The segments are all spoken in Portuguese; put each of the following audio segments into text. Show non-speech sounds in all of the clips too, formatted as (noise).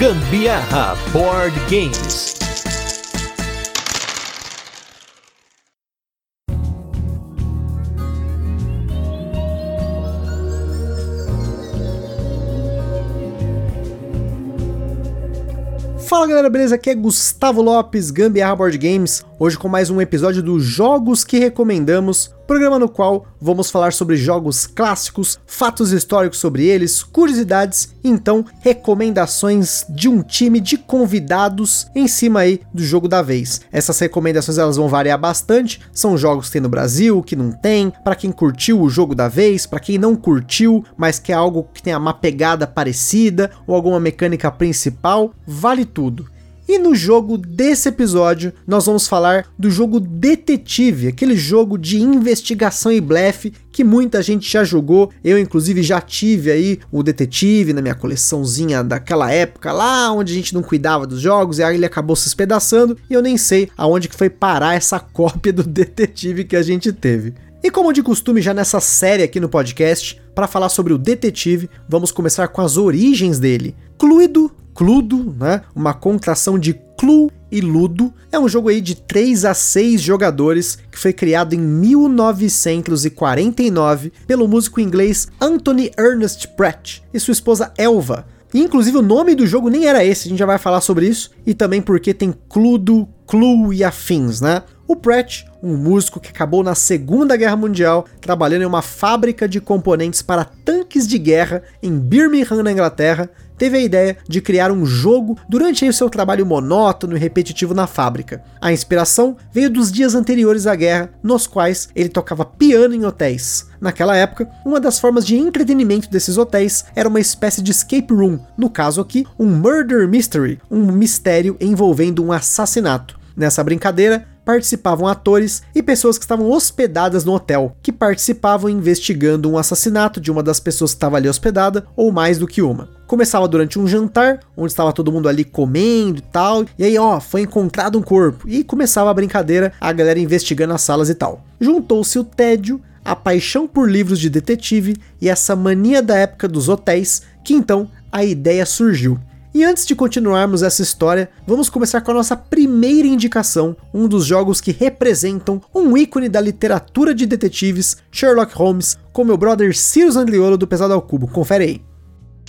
Gambiarra Board Games. Fala galera, beleza? Aqui é Gustavo Lopes, Gambiarra Board Games, hoje com mais um episódio dos Jogos que Recomendamos, programa no qual vamos falar sobre jogos clássicos, fatos históricos sobre eles, curiosidades, então recomendações de um time de convidados em cima aí do jogo da vez. Essas recomendações elas vão variar bastante, são jogos que tem no Brasil, que não tem, para quem curtiu o jogo da vez, para quem não curtiu, mas quer algo que tenha uma pegada parecida ou alguma mecânica principal, vale tudo. E no jogo desse episódio, nós vamos falar do jogo Detetive, aquele jogo de investigação e blefe que muita gente já jogou. Eu, inclusive, já tive aí o Detetive na minha coleçãozinha daquela época, lá onde a gente não cuidava dos jogos, e aí ele acabou se espedaçando, e eu nem sei aonde que foi parar essa (laughs) cópia do Detetive que a gente teve. E como de costume já nessa série aqui no podcast, para falar sobre o detetive, vamos começar com as origens dele. Cluido Cludo, né? Uma contração de Clu e Ludo. É um jogo aí de 3 a 6 jogadores que foi criado em 1949 pelo músico inglês Anthony Ernest Pratt e sua esposa Elva. E, inclusive o nome do jogo nem era esse, a gente já vai falar sobre isso, e também porque tem Cludo, Clue e afins, né? O Pratt, um músico que acabou na Segunda Guerra Mundial trabalhando em uma fábrica de componentes para tanques de guerra em Birmingham, na Inglaterra, teve a ideia de criar um jogo durante o seu trabalho monótono e repetitivo na fábrica. A inspiração veio dos dias anteriores à guerra, nos quais ele tocava piano em hotéis. Naquela época, uma das formas de entretenimento desses hotéis era uma espécie de escape room, no caso aqui, um murder mystery, um mistério envolvendo um assassinato. Nessa brincadeira, participavam atores e pessoas que estavam hospedadas no hotel, que participavam investigando um assassinato de uma das pessoas que estava ali hospedada, ou mais do que uma. Começava durante um jantar, onde estava todo mundo ali comendo e tal, e aí, ó, foi encontrado um corpo, e começava a brincadeira, a galera investigando as salas e tal. Juntou-se o tédio, a paixão por livros de detetive e essa mania da época dos hotéis, que então a ideia surgiu. E antes de continuarmos essa história, vamos começar com a nossa primeira indicação, um dos jogos que representam um ícone da literatura de detetives, Sherlock Holmes, com meu brother Sirius Andriolo do Pesado ao Cubo. Confere aí.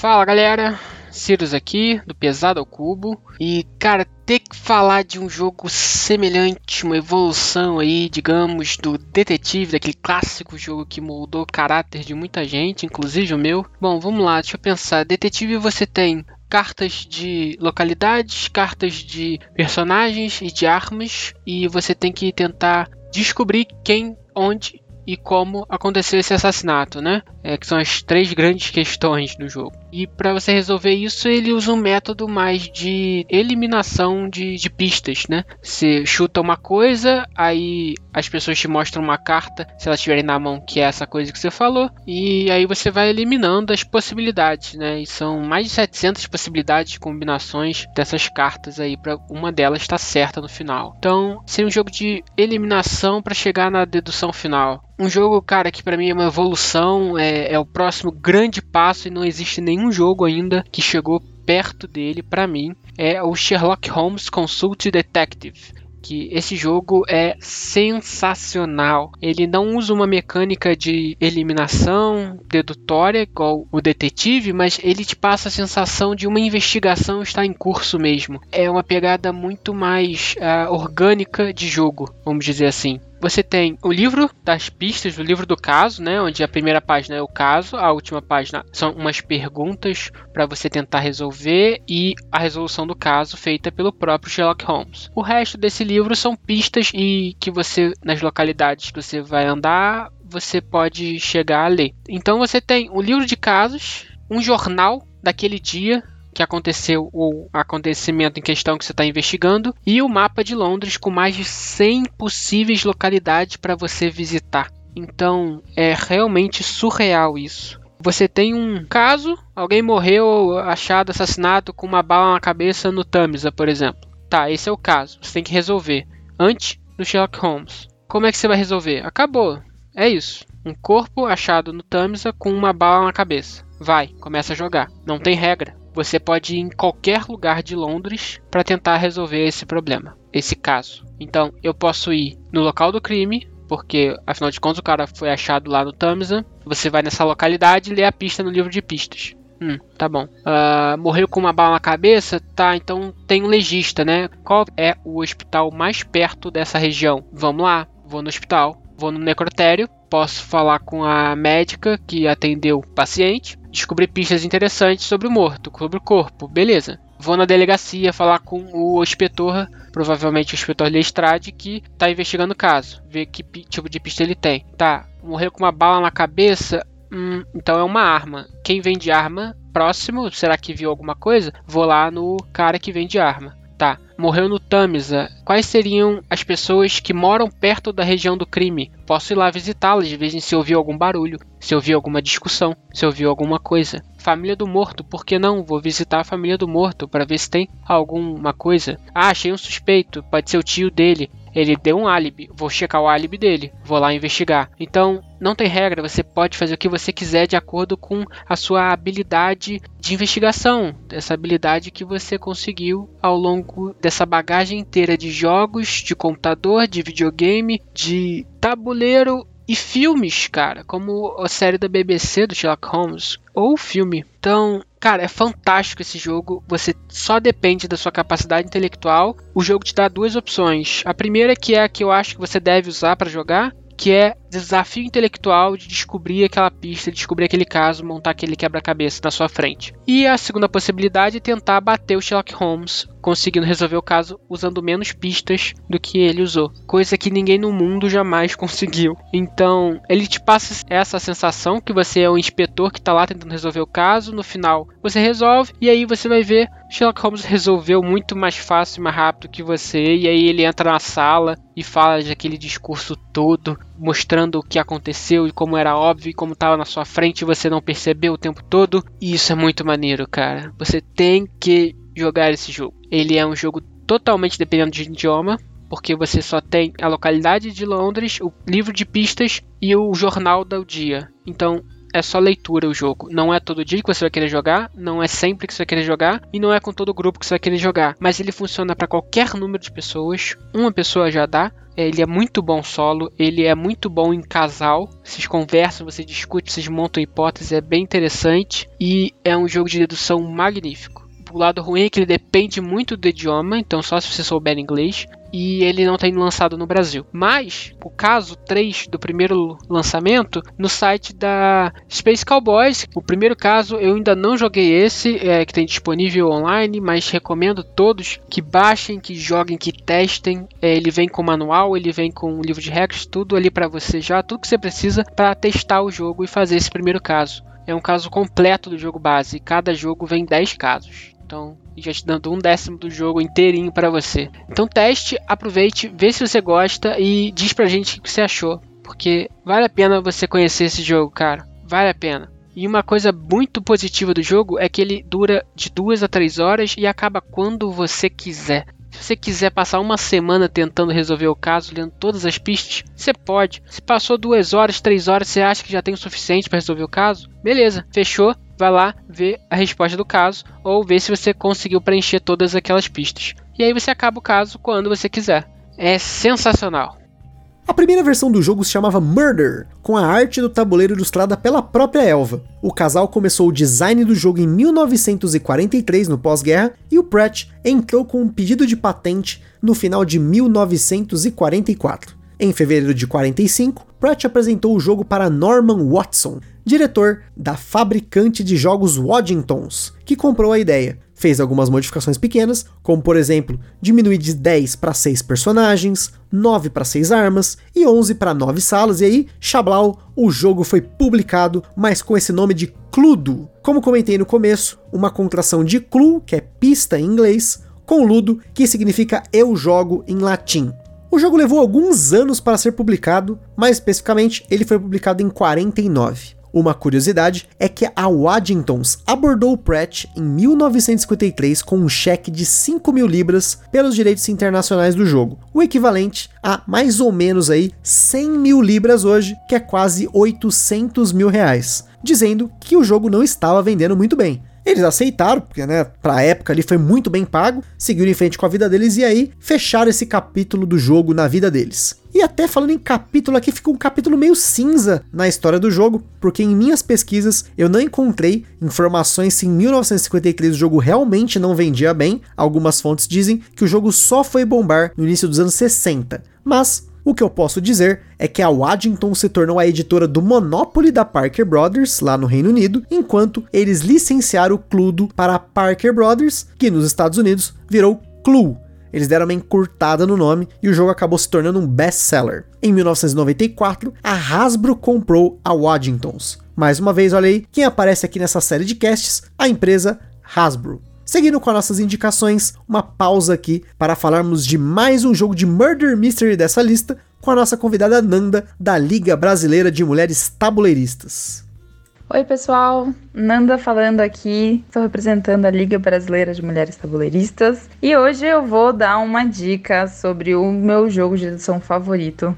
Fala galera, Sirius aqui do Pesado ao Cubo. E cara, ter que falar de um jogo semelhante, uma evolução aí, digamos, do detetive, daquele clássico jogo que moldou o caráter de muita gente, inclusive o meu. Bom, vamos lá, deixa eu pensar. Detetive você tem cartas de localidades, cartas de personagens e de armas, e você tem que tentar descobrir quem, onde e como aconteceu esse assassinato, né? É, que são as três grandes questões do jogo. E para você resolver isso, ele usa um método mais de eliminação de, de, pistas, né? Você chuta uma coisa, aí as pessoas te mostram uma carta, se elas tiverem na mão, que é essa coisa que você falou, e aí você vai eliminando as possibilidades, né? E são mais de 700 possibilidades de combinações dessas cartas aí, para uma delas estar tá certa no final. Então, seria um jogo de eliminação para chegar na dedução final. Um jogo, cara, que para mim é uma evolução, é, é, o próximo grande passo e não existe nenhum jogo ainda que chegou perto dele para mim. É o Sherlock Holmes Consult Detective que esse jogo é sensacional. Ele não usa uma mecânica de eliminação dedutória igual o detetive, mas ele te passa a sensação de uma investigação está em curso mesmo. É uma pegada muito mais uh, orgânica de jogo, vamos dizer assim. Você tem o livro das pistas, o livro do caso, né, onde a primeira página é o caso, a última página são umas perguntas para você tentar resolver e a resolução do caso feita pelo próprio Sherlock Holmes. O resto desse livro são pistas e que você nas localidades que você vai andar, você pode chegar a ler. Então você tem o livro de casos, um jornal daquele dia que aconteceu o acontecimento em questão que você está investigando e o mapa de Londres com mais de 100 possíveis localidades para você visitar. Então é realmente surreal isso. Você tem um caso, alguém morreu achado assassinato com uma bala na cabeça no Tamisa, por exemplo. Tá, esse é o caso. Você tem que resolver antes do Sherlock Holmes. Como é que você vai resolver? Acabou. É isso. Um corpo achado no Tamisa com uma bala na cabeça. Vai, começa a jogar. Não tem regra você pode ir em qualquer lugar de Londres para tentar resolver esse problema, esse caso. Então, eu posso ir no local do crime, porque afinal de contas o cara foi achado lá no Tamisa. Você vai nessa localidade e lê a pista no livro de pistas. Hum, tá bom. Uh, morreu com uma bala na cabeça? Tá, então tem um legista, né? Qual é o hospital mais perto dessa região? Vamos lá, vou no hospital, vou no necrotério, posso falar com a médica que atendeu o paciente, descobrir pistas interessantes sobre o morto, sobre o corpo, beleza. Vou na delegacia falar com o inspetor, provavelmente o inspetor Lestrade, que está investigando o caso, ver que tipo de pista ele tem. Tá, morreu com uma bala na cabeça, Hum, então é uma arma. Quem vende arma próximo, será que viu alguma coisa? Vou lá no cara que vende arma. Morreu no Tamisa. Quais seriam as pessoas que moram perto da região do crime? Posso ir lá visitá-las, em se ouviu algum barulho, se ouviu alguma discussão, se ouviu alguma coisa. Família do morto, por que não? Vou visitar a família do morto para ver se tem alguma coisa. Ah, achei um suspeito, pode ser o tio dele. Ele deu um álibi, vou checar o álibi dele, vou lá investigar. Então, não tem regra, você pode fazer o que você quiser de acordo com a sua habilidade de investigação, essa habilidade que você conseguiu ao longo dessa bagagem inteira de jogos, de computador, de videogame, de tabuleiro e filmes, cara, como a série da BBC do Sherlock Holmes, ou filme. Então, cara, é fantástico esse jogo. Você só depende da sua capacidade intelectual. O jogo te dá duas opções. A primeira que é a que eu acho que você deve usar para jogar, que é desafio intelectual de descobrir aquela pista, descobrir aquele caso, montar aquele quebra-cabeça na sua frente. E a segunda possibilidade é tentar bater o Sherlock Holmes, conseguindo resolver o caso usando menos pistas do que ele usou, coisa que ninguém no mundo jamais (laughs) conseguiu. Então, ele te passa essa sensação que você é o inspetor que está lá tentando resolver o caso, no final você resolve e aí você vai ver Sherlock Holmes resolveu muito mais fácil e mais rápido que você, e aí ele entra na sala e fala daquele discurso todo, mostrando o que aconteceu e como era óbvio e como estava na sua frente e você não percebeu o tempo todo. E isso é muito maneiro, cara. Você tem que jogar esse jogo. Ele é um jogo totalmente dependendo de idioma, porque você só tem a localidade de Londres, o livro de pistas e o jornal do dia. Então é só leitura o jogo. Não é todo dia que você vai querer jogar, não é sempre que você vai querer jogar e não é com todo grupo que você vai querer jogar. Mas ele funciona para qualquer número de pessoas. Uma pessoa já dá. Ele é muito bom solo, ele é muito bom em casal. Vocês conversam, você discute, vocês montam hipóteses, é bem interessante e é um jogo de dedução magnífico. O lado ruim é que ele depende muito do idioma, então só se você souber inglês e ele não tem lançado no Brasil. Mas o caso 3 do primeiro lançamento no site da Space Cowboys. O primeiro caso eu ainda não joguei esse, é, que tem disponível online, mas recomendo todos que baixem, que joguem, que testem. É, ele vem com manual, ele vem com um livro de regras, tudo ali para você já, tudo que você precisa para testar o jogo e fazer esse primeiro caso. É um caso completo do jogo base, cada jogo vem 10 casos. Então, já te dando um décimo do jogo inteirinho para você. Então teste, aproveite, vê se você gosta e diz pra gente o que você achou. Porque vale a pena você conhecer esse jogo, cara. Vale a pena. E uma coisa muito positiva do jogo é que ele dura de duas a três horas e acaba quando você quiser. Se você quiser passar uma semana tentando resolver o caso, lendo todas as pistas, você pode. Se passou duas horas, três horas, você acha que já tem o suficiente para resolver o caso? Beleza, fechou vai lá ver a resposta do caso ou ver se você conseguiu preencher todas aquelas pistas. E aí você acaba o caso quando você quiser. É sensacional. A primeira versão do jogo se chamava Murder, com a arte do tabuleiro ilustrada pela própria Elva. O casal começou o design do jogo em 1943, no pós-guerra, e o Pratt entrou com um pedido de patente no final de 1944. Em fevereiro de 45, Pratt apresentou o jogo para Norman Watson, diretor da fabricante de jogos Waddingtons, que comprou a ideia. Fez algumas modificações pequenas, como por exemplo, diminuir de 10 para 6 personagens, 9 para 6 armas e 11 para 9 salas, e aí, Chablau, o jogo foi publicado, mas com esse nome de Cludo. Como comentei no começo, uma contração de Clu, que é pista em inglês, com Ludo, que significa eu jogo em latim. O jogo levou alguns anos para ser publicado, mais especificamente, ele foi publicado em 49. Uma curiosidade é que a Waddingtons abordou o Pratt em 1953 com um cheque de 5 mil libras pelos direitos internacionais do jogo, o equivalente a mais ou menos aí 100 mil libras hoje, que é quase 800 mil reais, dizendo que o jogo não estava vendendo muito bem. Eles aceitaram, porque, né, pra época ali foi muito bem pago, seguiram em frente com a vida deles e aí fecharam esse capítulo do jogo na vida deles. E até falando em capítulo aqui, fica um capítulo meio cinza na história do jogo, porque em minhas pesquisas eu não encontrei informações se em 1953 o jogo realmente não vendia bem. Algumas fontes dizem que o jogo só foi bombar no início dos anos 60. Mas o que eu posso dizer é que a Waddington se tornou a editora do Monopoly da Parker Brothers, lá no Reino Unido, enquanto eles licenciaram o Cluedo para a Parker Brothers, que nos Estados Unidos virou Clue. Eles deram uma encurtada no nome e o jogo acabou se tornando um best-seller. Em 1994, a Hasbro comprou a Waddingtons. Mais uma vez, olha aí, quem aparece aqui nessa série de casts, a empresa Hasbro. Seguindo com as nossas indicações, uma pausa aqui para falarmos de mais um jogo de Murder Mystery dessa lista, com a nossa convidada Nanda, da Liga Brasileira de Mulheres Tabuleiristas. Oi, pessoal. Nanda falando aqui. Estou representando a Liga Brasileira de Mulheres Tabuleiristas. E hoje eu vou dar uma dica sobre o meu jogo de edição favorito,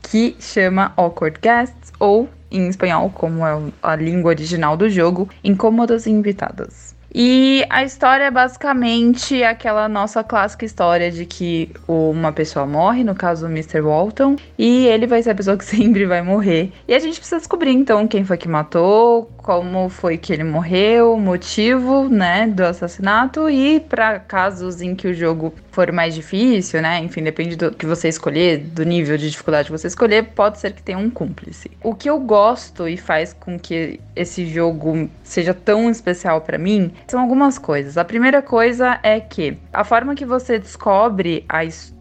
que chama Awkward Guests, ou em espanhol, como é a língua original do jogo, Incômodas Invitadas. E a história é basicamente aquela nossa clássica história de que uma pessoa morre, no caso o Mr. Walton, e ele vai ser a pessoa que (laughs) sempre vai morrer. E a gente precisa descobrir então quem foi que matou, como foi que ele morreu, o motivo, né, do assassinato e para casos em que o jogo for mais difícil, né, enfim, depende do que você escolher, do nível de dificuldade que você escolher, pode ser que tenha um cúmplice. O que eu gosto e faz com que esse jogo seja tão especial para mim são algumas coisas. A primeira coisa é que a forma que você descobre a história,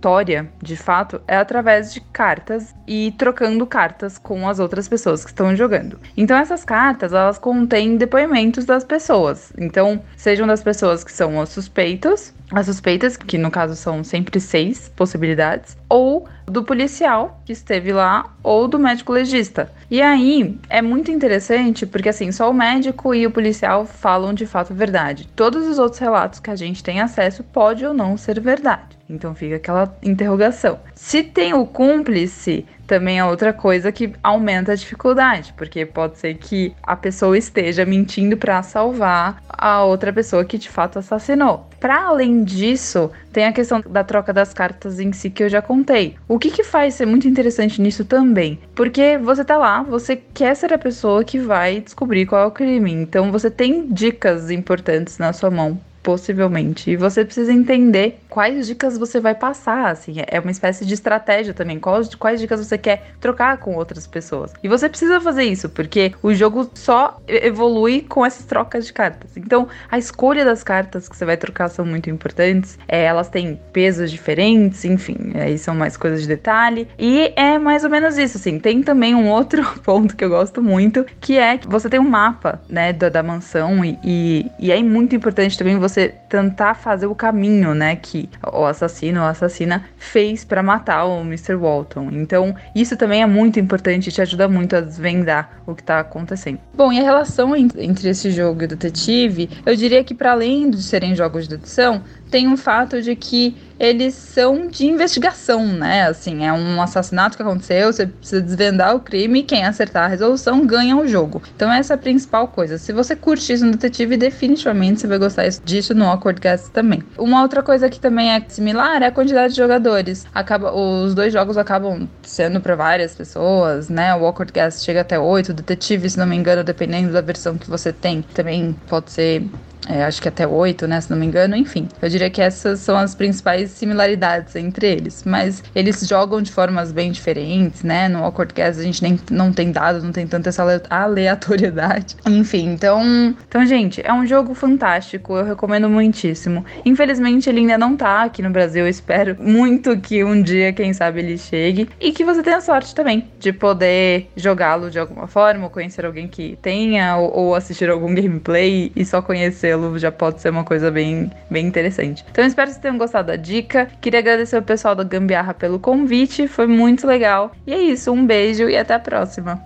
de fato, é através de cartas e trocando cartas com as outras pessoas que estão jogando. Então essas cartas, elas contêm depoimentos das pessoas. Então, sejam das pessoas que são os suspeitos, as suspeitas, que no caso são sempre seis possibilidades, ou do policial que esteve lá, ou do médico legista. E aí é muito interessante porque assim, só o médico e o policial falam de fato a verdade. Todos os outros relatos que a gente tem acesso pode ou não ser verdade. Então fica aquela interrogação. Se tem o cúmplice, também é outra coisa que aumenta a dificuldade, porque pode ser que a pessoa esteja mentindo para salvar a outra pessoa que de fato assassinou. Para além disso, tem a questão da troca das cartas em si que eu já contei. O que que faz ser muito interessante nisso também? Porque você tá lá, você quer ser a pessoa que vai descobrir qual é o crime. Então você tem dicas importantes na sua mão Possivelmente. E você precisa entender quais dicas você vai passar, assim. É uma espécie de estratégia também. Quais, quais dicas você quer trocar com outras pessoas. E você precisa fazer isso, porque o jogo só evolui com essas trocas de cartas. Então, a escolha das cartas que você vai trocar são muito importantes. É, elas têm pesos diferentes, enfim. Aí são mais coisas de detalhe. E é mais ou menos isso, assim. Tem também um outro (laughs) ponto que eu gosto muito, que é que você tem um mapa, né, da, da mansão. E, e, e é muito importante também você você tentar fazer o caminho, né, que o assassino ou assassina fez para matar o Mr. Walton. Então, isso também é muito importante e te ajuda muito a desvendar o que tá acontecendo. Bom, e a relação entre esse jogo e o detetive, eu diria que para além de serem jogos de dedução, tem um fato de que eles são de investigação, né? Assim, é um assassinato que aconteceu, você precisa desvendar o crime e quem acertar a resolução ganha o jogo. Então essa é a principal coisa. Se você curte isso no detetive, definitivamente você vai gostar disso no Awkward Guest também. Uma outra coisa que também é similar é a quantidade de jogadores. Acaba, os dois jogos acabam sendo para várias pessoas, né? O Awkward Guest chega até 8, o detetive, se não me engano, dependendo da versão que você tem, também pode ser é, acho que até oito, né, se não me engano, enfim. Eu diria que essas são as principais similaridades entre eles, mas eles jogam de formas bem diferentes, né? No Awkward Cast a gente nem não tem dado, não tem tanta essa aleatoriedade. (laughs) Enfim, então, então, gente, é um jogo fantástico, eu recomendo muitíssimo. Infelizmente ele ainda não tá aqui no Brasil, eu espero muito que um dia, quem sabe, ele chegue e que você tenha sorte também de poder jogá-lo de alguma forma, ou conhecer alguém que tenha, ou, ou assistir algum (laughs) gameplay e só conhecer selo já pode ser uma coisa bem, bem interessante. Então espero que vocês tenham gostado da dica. Queria agradecer o pessoal da Gambiarra pelo convite, foi muito legal. E é isso, um beijo e até a próxima.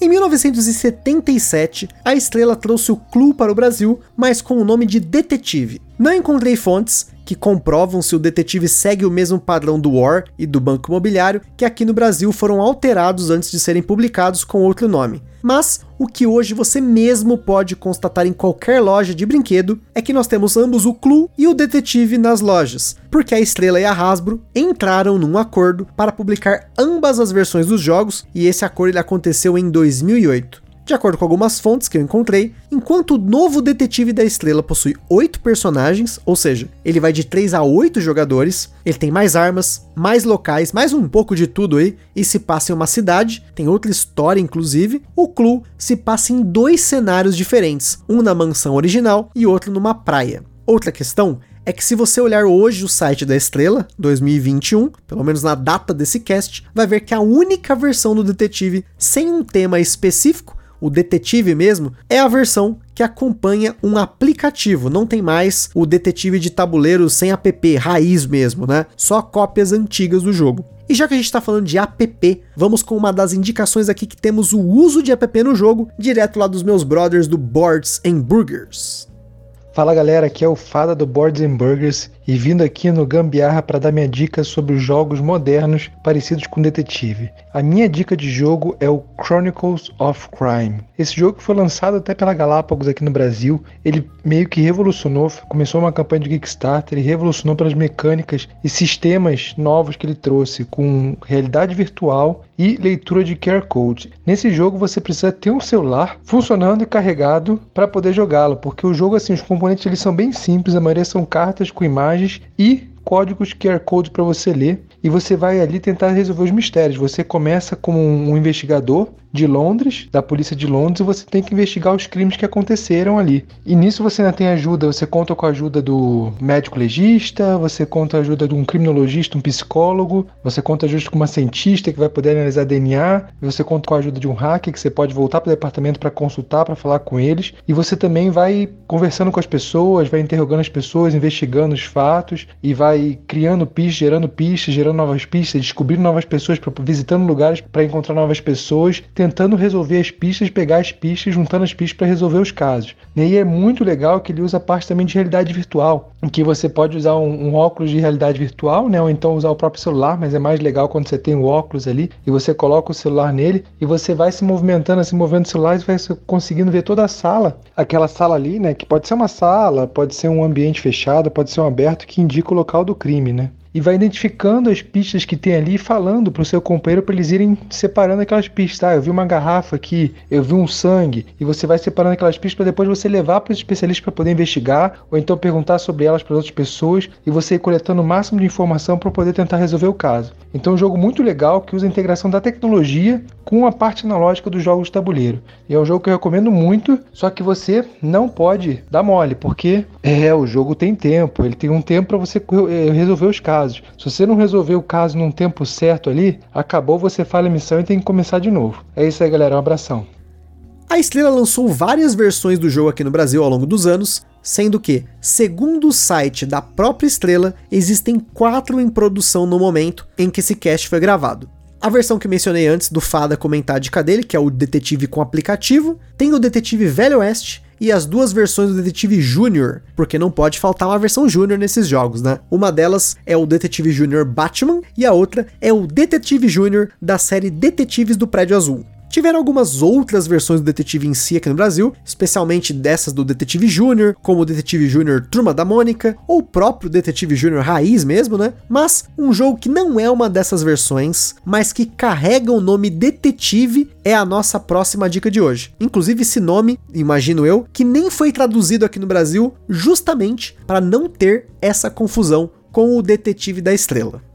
Em 1977, a estrela trouxe o Clue para o Brasil, mas com o nome de Detetive. Não encontrei fontes que comprovam se o detetive segue o mesmo padrão do War e do Banco Imobiliário, que aqui no Brasil foram alterados antes de serem publicados com outro nome. Mas o que hoje você mesmo pode constatar em qualquer loja de brinquedo é que nós temos ambos o Clue e o Detetive nas lojas, porque a Estrela e a Hasbro entraram num acordo para publicar ambas as versões dos jogos e esse acordo aconteceu em 2008. De acordo com algumas fontes que eu encontrei, enquanto o novo Detetive da Estrela possui 8 personagens, ou seja, ele vai de 3 a 8 jogadores, ele tem mais armas, mais locais, mais um pouco de tudo aí, e se passa em uma cidade, tem outra história inclusive, o Clue se passa em dois cenários diferentes, um na mansão original e outro numa praia. Outra questão é que se você olhar hoje o site da Estrela, 2021, pelo menos na data desse cast, vai ver que a única versão do detetive sem um tema específico o detetive mesmo, é a versão que acompanha um aplicativo, não tem mais o detetive de tabuleiro sem app, raiz mesmo, né? Só cópias antigas do jogo. E já que a gente está falando de app, vamos com uma das indicações aqui que temos o uso de app no jogo, direto lá dos meus brothers do Boards and Burgers. Fala galera, aqui é o Fada do Boards and Burgers e vindo aqui no Gambiarra para dar minha dica sobre os jogos modernos parecidos com detetive. A minha dica de jogo é o Chronicles of Crime. Esse jogo foi lançado até pela Galápagos aqui no Brasil, ele meio que revolucionou, começou uma campanha de Kickstarter e revolucionou pelas mecânicas e sistemas novos que ele trouxe, com realidade virtual e leitura de QR Code. Nesse jogo você precisa ter um celular funcionando e carregado para poder jogá-lo, porque o jogo assim, os componentes eles são bem simples, a maioria são cartas com imagens e códigos QR Code para você ler e você vai ali tentar resolver os mistérios. Você começa como um investigador de Londres, da polícia de Londres, e você tem que investigar os crimes que aconteceram ali. E nisso você ainda tem ajuda, você conta com a ajuda do médico legista, você conta a ajuda de um criminologista, um psicólogo, você conta justo com uma cientista que vai poder analisar DNA, você conta com a ajuda de um hacker que você pode voltar para o departamento para consultar, para falar com eles, e você também vai conversando com as pessoas, vai interrogando as pessoas, investigando os fatos e vai criando pistas, gerando pistas, gerando novas pistas, descobrindo novas pessoas, visitando lugares para encontrar novas pessoas, tentando resolver as pistas, pegar as pistas, juntando as pistas para resolver os casos. E aí é muito legal que ele usa a parte também de realidade virtual, em que você pode usar um, um, óculos de realidade virtual, né, ou então usar o próprio celular, mas é mais legal quando você tem o óculos ali e você coloca o celular nele e você vai se movimentando, se movendo o celular e vai conseguindo ver toda a sala, aquela sala ali, né, que pode ser uma sala, pode ser um ambiente fechado, pode ser um aberto que indica o local do crime, né? E vai identificando as pistas que tem ali e falando para o seu companheiro para eles irem separando aquelas pistas. Ah, eu vi uma garrafa aqui, eu vi um sangue, e você vai separando aquelas pistas para depois você levar para os especialistas para poder investigar, ou então perguntar sobre elas para outras pessoas e você ir coletando o máximo de informação para poder tentar resolver o caso. Então, é um jogo muito legal que usa a integração da tecnologia com a parte analógica dos jogos de tabuleiro. E é um jogo que eu recomendo muito, só que você não pode dar mole, porque é o jogo tem tempo, ele tem um tempo para você eh, resolver os casos. Se você não resolver o caso num tempo certo ali, acabou, você falha a missão e tem que começar de novo. É isso aí, galera. Um abração. A Estrela lançou várias versões do jogo aqui no Brasil ao longo dos anos, sendo que, segundo o site da própria Estrela, existem quatro em produção no momento em que esse cast foi gravado. A versão que mencionei antes do Fada comentar a dica dele, que é o detetive com aplicativo, tem o detetive Velho Oeste e as duas versões do Detetive Júnior, porque não pode faltar uma versão Júnior nesses jogos, né? Uma delas é o Detetive Júnior Batman e a outra é o Detetive Júnior da série Detetives do Prédio Azul. Tiveram algumas outras versões do Detetive em si aqui no Brasil, especialmente dessas do Detetive Júnior, como o Detetive Júnior Turma da Mônica, ou o próprio Detetive Júnior Raiz mesmo, né? Mas um jogo que não é uma dessas versões, mas que carrega o nome Detetive é a nossa próxima dica de hoje. Inclusive esse nome, imagino eu, que nem foi traduzido aqui no Brasil justamente para não ter essa confusão com o Detetive da Estrela.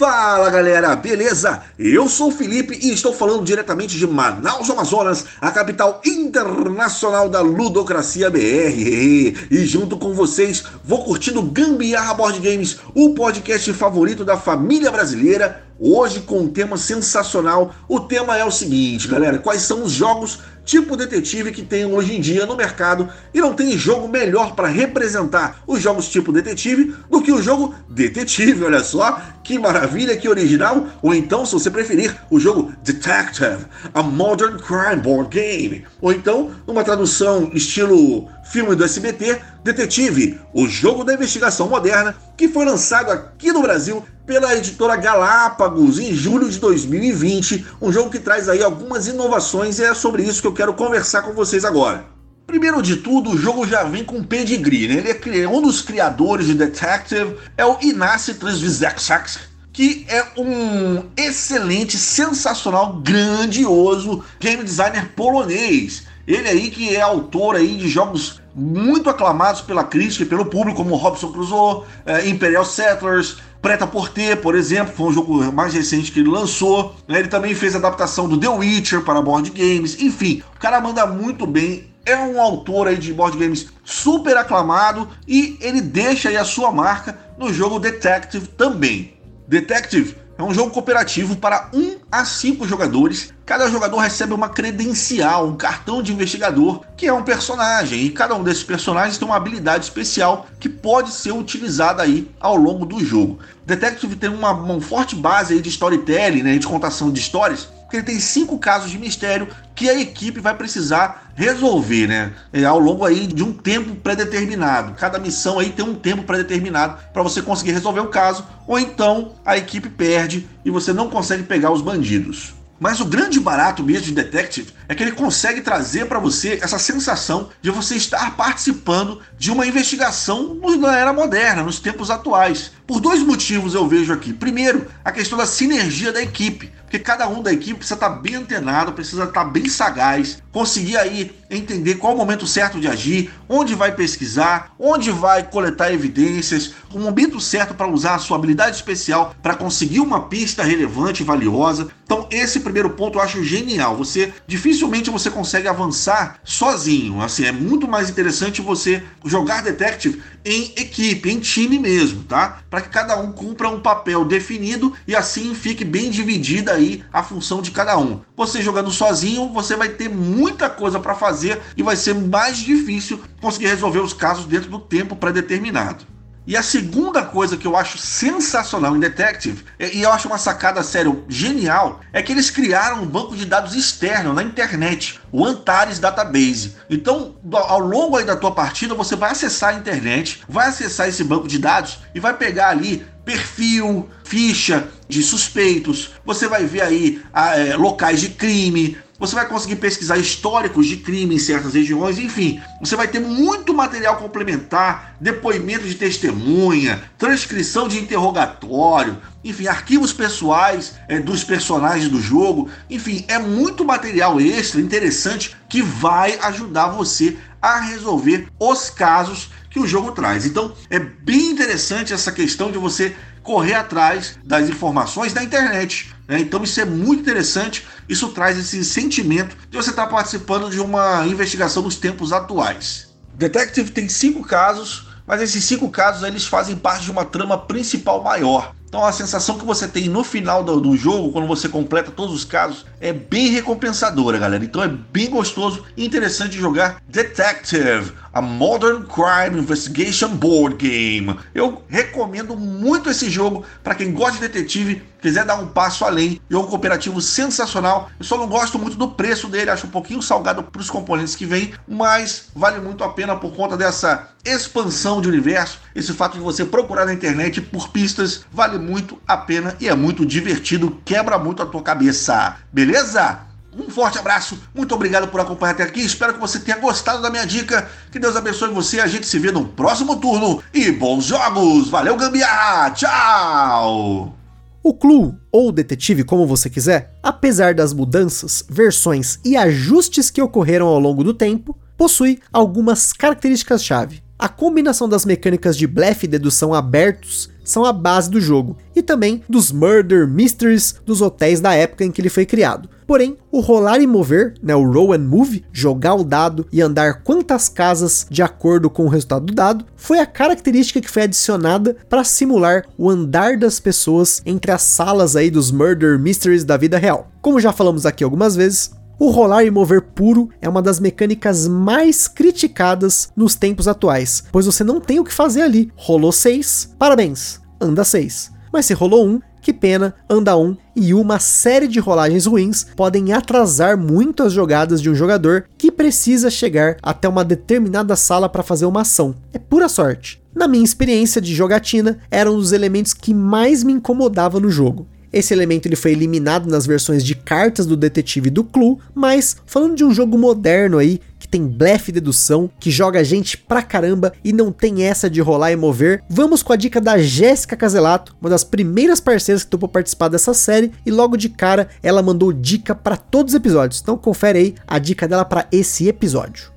Fala galera, beleza? Eu sou o Felipe e estou falando diretamente de Manaus, Amazonas, a capital internacional da ludocracia BR. E junto com vocês vou curtindo Gambiarra Board Games, o podcast favorito da família brasileira. Hoje com um tema sensacional. O tema é o seguinte, galera: quais são os jogos tipo detetive que tem hoje em dia no mercado e não tem jogo melhor para representar os jogos tipo detetive do que o jogo detetive, olha só, que maravilha, que original, ou então, se você preferir, o jogo Detective, a Modern Crime Board Game, ou então, numa tradução estilo filme do SBT, Detetive, o jogo da investigação moderna, que foi lançado aqui no Brasil pela editora Galápagos em julho de 2020, um jogo que traz aí algumas inovações e é sobre isso que eu quero conversar com vocês agora. Primeiro de tudo, o jogo já vem com pedigree, né? Ele é um dos criadores de Detective, é o Ignacy Trzewiecki, que é um excelente, sensacional, grandioso game designer polonês. Ele aí que é autor aí de jogos muito aclamados pela crítica e pelo público, como Robson Crusoe, é, Imperial Settlers, Preta Porter, por exemplo, foi um jogo mais recente que ele lançou. Né? Ele também fez adaptação do The Witcher para board games. Enfim, o cara manda muito bem. É um autor aí de board games super aclamado e ele deixa aí a sua marca no jogo Detective também. Detective é um jogo cooperativo para 1 a 5 jogadores. Cada jogador recebe uma credencial, um cartão de investigador, que é um personagem, e cada um desses personagens tem uma habilidade especial que pode ser utilizada aí ao longo do jogo. Detective tem uma, uma forte base aí de storytelling, né, de contação de histórias, porque ele tem cinco casos de mistério que a equipe vai precisar resolver, né? É, ao longo aí de um tempo pré-determinado. Cada missão aí tem um tempo pré-determinado para você conseguir resolver o caso, ou então a equipe perde e você não consegue pegar os bandidos. Mas o grande barato mesmo de Detective é que ele consegue trazer para você essa sensação de você estar participando de uma investigação na era moderna, nos tempos atuais. Por dois motivos eu vejo aqui. Primeiro, a questão da sinergia da equipe. Porque cada um da equipe precisa estar bem antenado, precisa estar bem sagaz, conseguir aí entender qual o momento certo de agir, onde vai pesquisar, onde vai coletar evidências, o momento certo para usar a sua habilidade especial para conseguir uma pista relevante e valiosa. Então, esse primeiro ponto eu acho genial. Você dificilmente você consegue avançar sozinho. Assim, é muito mais interessante você jogar detective em equipe, em time mesmo, tá? Para que cada um cumpra um papel definido e assim fique bem dividida aí a função de cada um. Você jogando sozinho, você vai ter muita coisa para fazer e vai ser mais difícil conseguir resolver os casos dentro do tempo pré-determinado. E a segunda coisa que eu acho sensacional em Detective, e eu acho uma sacada sério genial, é que eles criaram um banco de dados externo na internet, o Antares Database. Então, ao longo da tua partida, você vai acessar a internet, vai acessar esse banco de dados e vai pegar ali perfil, ficha de suspeitos, você vai ver aí é, locais de crime, você vai conseguir pesquisar históricos de crime em certas regiões, enfim, você vai ter muito material complementar, depoimento de testemunha, transcrição de interrogatório, enfim, arquivos pessoais é, dos personagens do jogo, enfim, é muito material extra interessante que vai ajudar você a resolver os casos que o jogo traz. Então, é bem interessante essa questão de você correr atrás das informações da internet. Né? Então isso é muito interessante, isso traz esse sentimento de você estar participando de uma investigação nos tempos atuais. Detective tem cinco casos, mas esses cinco casos eles fazem parte de uma trama principal maior. Então a sensação que você tem no final do, do, jogo, quando você completa todos os casos, é bem recompensadora, galera. Então é bem gostoso e interessante jogar Detective, a Modern Crime Investigation Board Game. Eu recomendo muito esse jogo para quem gosta de detetive, quiser dar um passo além. Jogo cooperativo sensacional. Eu só não gosto muito do preço dele, acho um pouquinho salgado para os componentes que vem, mas vale muito a pena por conta dessa expansão de universo, esse fato de você procurar na internet por pistas vale muito a pena e é muito divertido, quebra muito a tua cabeça. Beleza? Um forte abraço, muito obrigado por acompanhar até aqui. Espero que você tenha gostado da minha dica. Que Deus abençoe você. A gente se vê no próximo turno. E bons jogos! Valeu, Gambiarra! Tchau! O Clue, ou Detetive, como você quiser, apesar das mudanças, versões e ajustes que ocorreram ao longo do tempo, possui algumas características-chave. A combinação das mecânicas de blefe e dedução abertos são a base do jogo, e também dos murder mysteries dos hotéis da época em que ele foi criado. Porém, o rolar e mover, né, o roll and move, jogar o dado e andar quantas casas de acordo com o resultado do dado, foi a característica que foi adicionada para simular o andar das pessoas entre as salas aí dos murder mysteries da vida real. Como já falamos aqui algumas vezes, o rolar e mover puro é uma das mecânicas mais criticadas nos tempos atuais, pois você não tem o que fazer ali. Rolou 6, parabéns, anda 6. Mas se rolou um, que pena, anda um, e uma série de rolagens ruins podem atrasar muito as jogadas de um jogador que precisa chegar até uma determinada sala para fazer uma ação. É pura sorte. Na minha experiência de jogatina, era um dos elementos que mais me incomodava no jogo. Esse elemento ele foi eliminado nas versões de cartas do detetive e do Clue, mas falando de um jogo moderno aí, que tem blefe e dedução, que joga gente pra caramba e não tem essa de rolar e mover, vamos com a dica da Jéssica Caselato, uma das primeiras parceiras que topou participar dessa série e logo de cara ela mandou dica para todos os episódios. Então confere aí a dica dela para esse episódio.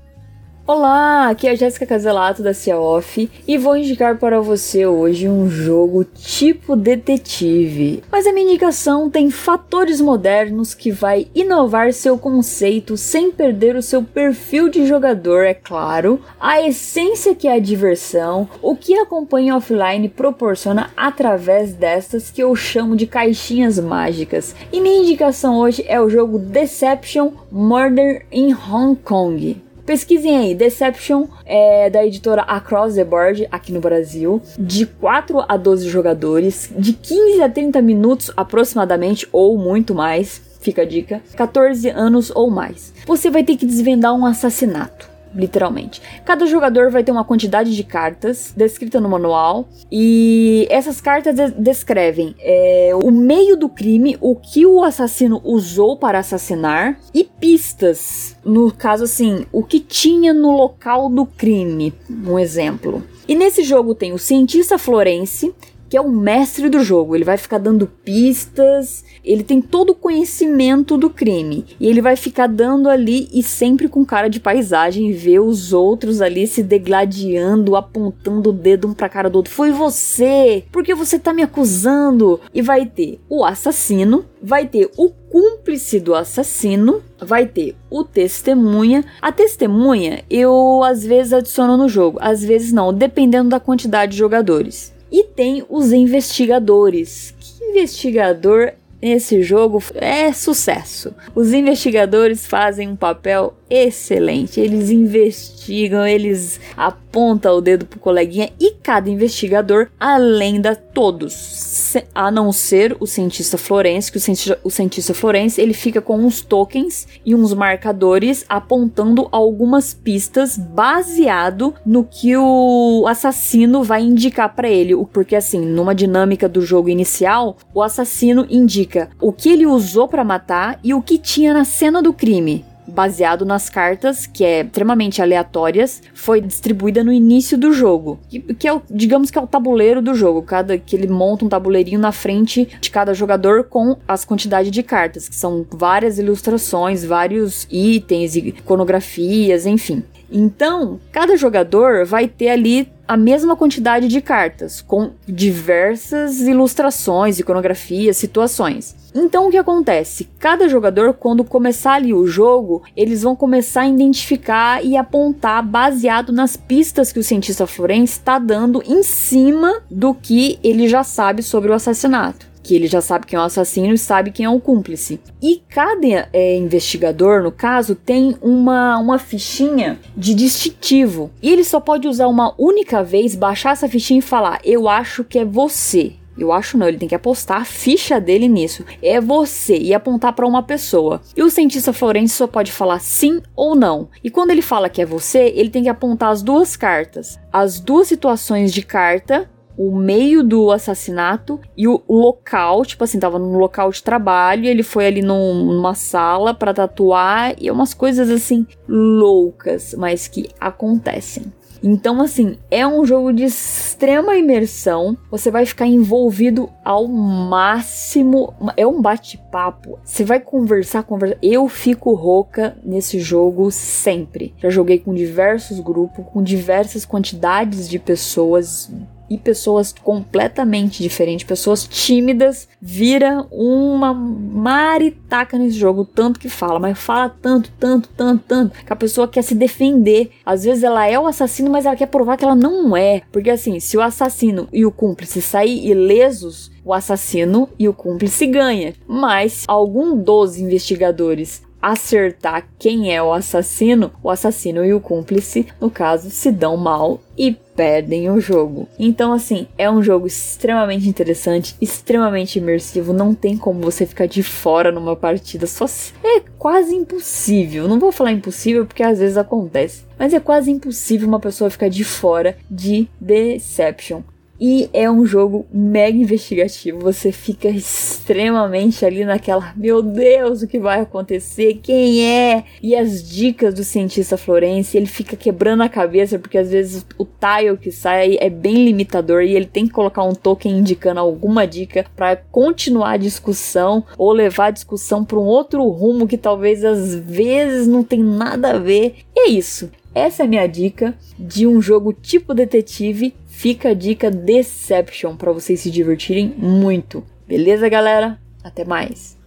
Olá, aqui é a Jéssica Caselato da Cia Off e vou indicar para você hoje um jogo tipo detetive. Mas a minha indicação tem fatores modernos que vai inovar seu conceito sem perder o seu perfil de jogador, é claro, a essência que é a diversão, o que a companhia offline proporciona através destas que eu chamo de caixinhas mágicas. E minha indicação hoje é o jogo Deception Murder in Hong Kong. Pesquisem aí, Deception é da editora Across the Board aqui no Brasil, de 4 a 12 jogadores, de 15 a 30 minutos aproximadamente ou muito mais, fica a dica, 14 anos ou mais. Você vai ter que desvendar um assassinato literalmente. Cada jogador vai ter uma quantidade de cartas descrita no manual e essas cartas de descrevem é, o meio do crime, o que o assassino usou para assassinar e pistas. No caso, assim, o que tinha no local do crime, um exemplo. E nesse jogo tem o cientista Florence, que é o mestre do jogo. Ele vai ficar dando pistas, ele tem todo o conhecimento do crime. E ele vai ficar dando ali e sempre com cara de paisagem, ver os outros ali se degladiando, apontando o dedo um pra cara do outro. Foi você! Por que você tá me acusando? E vai ter o assassino, vai ter o cúmplice do assassino, vai ter o testemunha. A testemunha eu às vezes adiciono no jogo, às vezes não, dependendo da quantidade de jogadores. E tem os investigadores. Que investigador nesse jogo é sucesso. Os investigadores fazem um papel excelente. Eles investigam, eles apontam o dedo pro coleguinha e cada investigador, além da todos, a não ser o cientista Florence, que o cientista, o cientista Florence ele fica com uns tokens e uns marcadores apontando algumas pistas baseado no que o assassino vai indicar para ele, porque assim, numa dinâmica do jogo inicial, o assassino indica o que ele usou para matar e o que tinha na cena do crime baseado nas cartas, que é extremamente aleatórias, foi distribuída no início do jogo, que, que é o, digamos que é o tabuleiro do jogo, cada que ele monta um tabuleirinho na frente de cada jogador com as quantidades de cartas, que são várias ilustrações, vários itens, iconografias, enfim. Então, cada jogador vai ter ali a mesma quantidade de cartas, com diversas ilustrações, iconografias, situações. Então o que acontece? Cada jogador, quando começar ali o jogo, eles vão começar a identificar e apontar baseado nas pistas que o cientista Florence está dando em cima do que ele já sabe sobre o assassinato que ele já sabe quem é o assassino e sabe quem é o cúmplice. E cada é, investigador, no caso, tem uma, uma fichinha de distintivo. E ele só pode usar uma única vez, baixar essa fichinha e falar: Eu acho que é você. Eu acho não, ele tem que apostar a ficha dele nisso. É você e apontar para uma pessoa. E o cientista forense só pode falar sim ou não. E quando ele fala que é você, ele tem que apontar as duas cartas, as duas situações de carta o meio do assassinato e o local, tipo assim, tava num local de trabalho, ele foi ali num, numa sala para tatuar e é umas coisas assim loucas, mas que acontecem. Então, assim, é um jogo de extrema imersão. Você vai ficar envolvido ao máximo. É um bate-papo. Você vai conversar, conversar. Eu fico rouca nesse jogo sempre. Já joguei com diversos grupos, com diversas quantidades de pessoas e pessoas completamente diferentes, pessoas tímidas, vira uma maritaca nesse jogo, tanto que fala, mas fala tanto, tanto, tanto, tanto, que a pessoa quer se defender. Às vezes ela é o assassino, mas ela quer provar que ela não é. Porque assim, se o assassino e o cúmplice sair ilesos, o assassino e o cúmplice ganha. Mas algum dos investigadores acertar quem é o assassino, o assassino e o cúmplice, no caso, se dão mal e perdem o jogo. Então, assim, é um jogo extremamente interessante, extremamente imersivo. Não tem como você ficar de fora numa partida. Só é quase impossível. Não vou falar impossível porque às vezes acontece, mas é quase impossível uma pessoa ficar de fora de Deception. E é um jogo mega investigativo. Você fica extremamente ali naquela, meu Deus, o que vai acontecer? Quem é? E as dicas do cientista Florence, ele fica quebrando a cabeça porque às vezes o tile que sai é bem limitador e ele tem que colocar um token indicando alguma dica para continuar a discussão ou levar a discussão para um outro rumo que talvez às vezes não tem nada a ver. E é isso. Essa é a minha dica de um jogo tipo detetive Fica a dica Deception para vocês se divertirem muito. Beleza, galera? Até mais.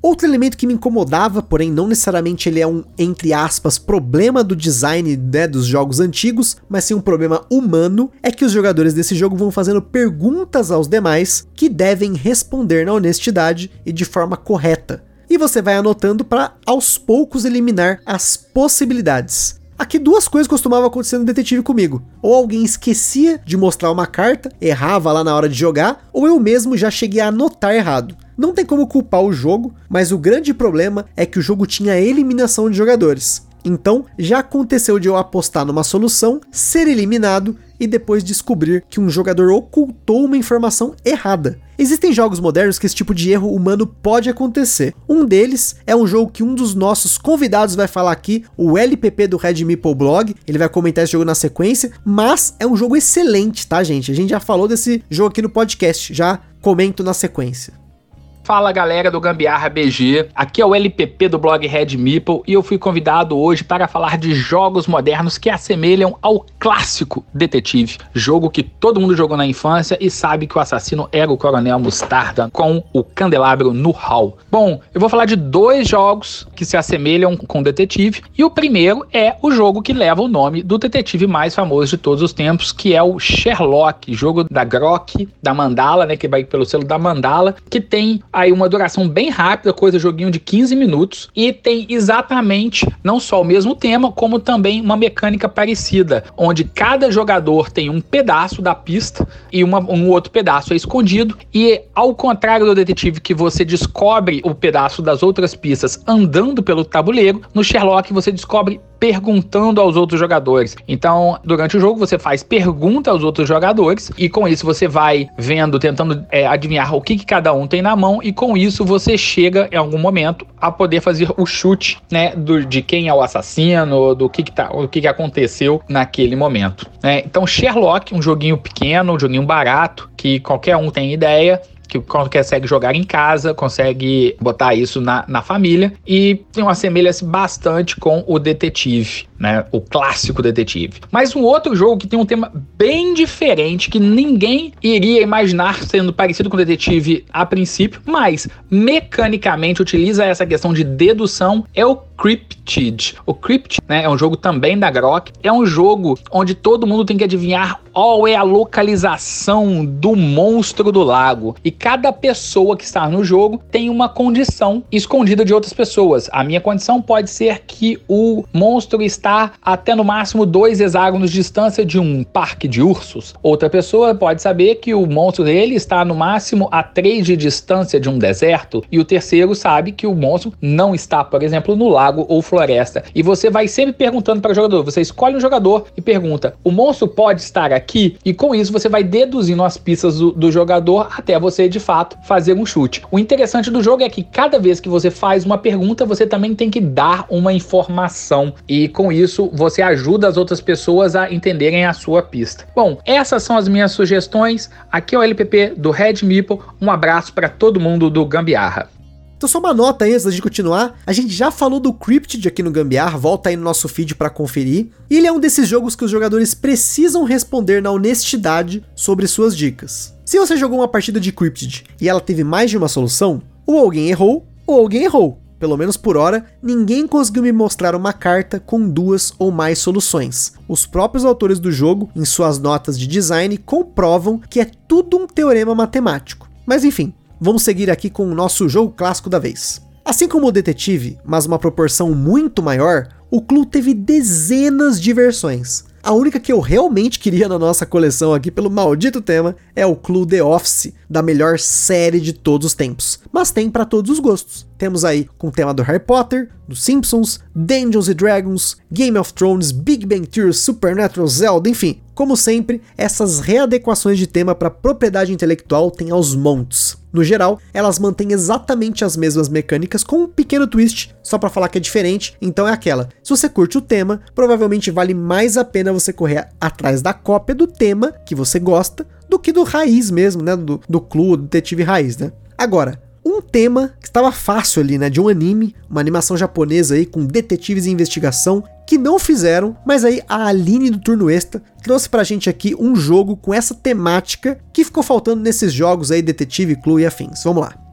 Outro elemento que me incomodava, porém não necessariamente ele é um, entre aspas, problema do design né, dos jogos antigos, mas sim um problema humano, é que os jogadores desse jogo vão fazendo perguntas aos demais que devem responder na honestidade e de forma correta. E você vai anotando para aos poucos eliminar as possibilidades. Aqui duas coisas costumavam acontecer no detetive comigo. Ou alguém esquecia de mostrar uma carta, errava lá na hora de jogar, ou eu mesmo já cheguei a anotar errado. Não tem como culpar o jogo, mas o grande problema é que o jogo tinha eliminação de jogadores. Então, já aconteceu de eu apostar numa solução, ser eliminado e depois descobrir que um jogador ocultou uma informação errada. Existem jogos modernos que esse tipo de erro humano pode acontecer. Um deles é um jogo que um dos nossos convidados vai falar aqui, o LPP do Red Meeple Blog. Ele vai comentar esse jogo na sequência, mas é um jogo excelente, tá, gente? A gente já falou desse jogo aqui no podcast, já comento na sequência. Fala galera do Gambiarra BG, aqui é o LPP do blog Red Meeple e eu fui convidado hoje para falar de jogos modernos que assemelham ao clássico Detetive, jogo que todo mundo jogou na infância e sabe que o assassino era o Coronel Mostarda com o candelabro no hall. Bom, eu vou falar de dois jogos que se assemelham com Detetive e o primeiro é o jogo que leva o nome do detetive mais famoso de todos os tempos, que é o Sherlock, jogo da Grok, da Mandala, né, que vai pelo selo da Mandala, que tem aí uma duração bem rápida, coisa joguinho de 15 minutos, e tem exatamente não só o mesmo tema, como também uma mecânica parecida, onde cada jogador tem um pedaço da pista e uma, um outro pedaço é escondido, e ao contrário do detetive que você descobre o pedaço das outras pistas andando pelo tabuleiro, no Sherlock você descobre perguntando aos outros jogadores. Então, durante o jogo, você faz pergunta aos outros jogadores e com isso você vai vendo, tentando é, adivinhar o que, que, cada um tem na mão e com isso você chega em algum momento a poder fazer o chute, né, do, de quem é o assassino, do que, que, tá, o que, que aconteceu naquele momento. Né? Então, Sherlock, um joguinho pequeno, um joguinho barato, que qualquer um tem ideia, que consegue jogar em casa, consegue botar isso na, na família e tem uma semelhança bastante com o detetive né? O clássico detetive. Mas um outro jogo que tem um tema bem diferente, que ninguém iria imaginar sendo parecido com o detetive a princípio, mas mecanicamente utiliza essa questão de dedução, é o Cryptid. O Cryptid né, é um jogo também da Grok. É um jogo onde todo mundo tem que adivinhar qual é a localização do monstro do lago. E cada pessoa que está no jogo tem uma condição escondida de outras pessoas. A minha condição pode ser que o monstro está até no máximo dois hexágonos de distância de um parque de ursos. Outra pessoa pode saber que o monstro dele está no máximo a três de distância de um deserto. E o terceiro sabe que o monstro não está, por exemplo, no lago ou floresta. E você vai sempre perguntando para o jogador. Você escolhe um jogador e pergunta: o monstro pode estar aqui? E com isso você vai deduzindo as pistas do, do jogador até você de fato fazer um chute. O interessante do jogo é que cada vez que você faz uma pergunta, você também tem que dar uma informação. E com isso isso você ajuda as outras pessoas a entenderem a sua pista. Bom, essas são as minhas sugestões. Aqui é o LPP do Red Meeple. Um abraço para todo mundo do Gambiarra. Então só uma nota aí antes de continuar, a gente já falou do Cryptid aqui no Gambiar, volta aí no nosso feed para conferir. Ele é um desses jogos que os jogadores precisam responder na honestidade sobre suas dicas. Se você jogou uma partida de Cryptid e ela teve mais de uma solução, ou alguém errou, ou alguém errou pelo menos por hora, ninguém conseguiu me mostrar uma carta com duas ou mais soluções. Os próprios autores do jogo, em suas notas de design, comprovam que é tudo um teorema matemático. Mas enfim, vamos seguir aqui com o nosso jogo clássico da vez. Assim como o Detetive, mas uma proporção muito maior, o Clue teve dezenas de versões. A única que eu realmente queria na nossa coleção aqui pelo maldito tema é o Clue The Office, da melhor série de todos os tempos. Mas tem para todos os gostos. Temos aí com o tema do Harry Potter, dos Simpsons, Dungeons and Dragons, Game of Thrones, Big Bang Theory, Supernatural, Zelda, enfim. Como sempre, essas readequações de tema para propriedade intelectual têm aos montes. No geral, elas mantêm exatamente as mesmas mecânicas com um pequeno twist, só para falar que é diferente, então é aquela. Se você curte o tema, provavelmente vale mais a pena você correr atrás da cópia do tema que você gosta do que do raiz mesmo, né, do, do Clue, do detetive raiz, né? Agora, um tema que estava fácil ali, né? De um anime, uma animação japonesa aí com detetives e investigação que não fizeram, mas aí a Aline do Turno Extra trouxe pra gente aqui um jogo com essa temática que ficou faltando nesses jogos aí, Detetive, Clue e afins. Vamos lá.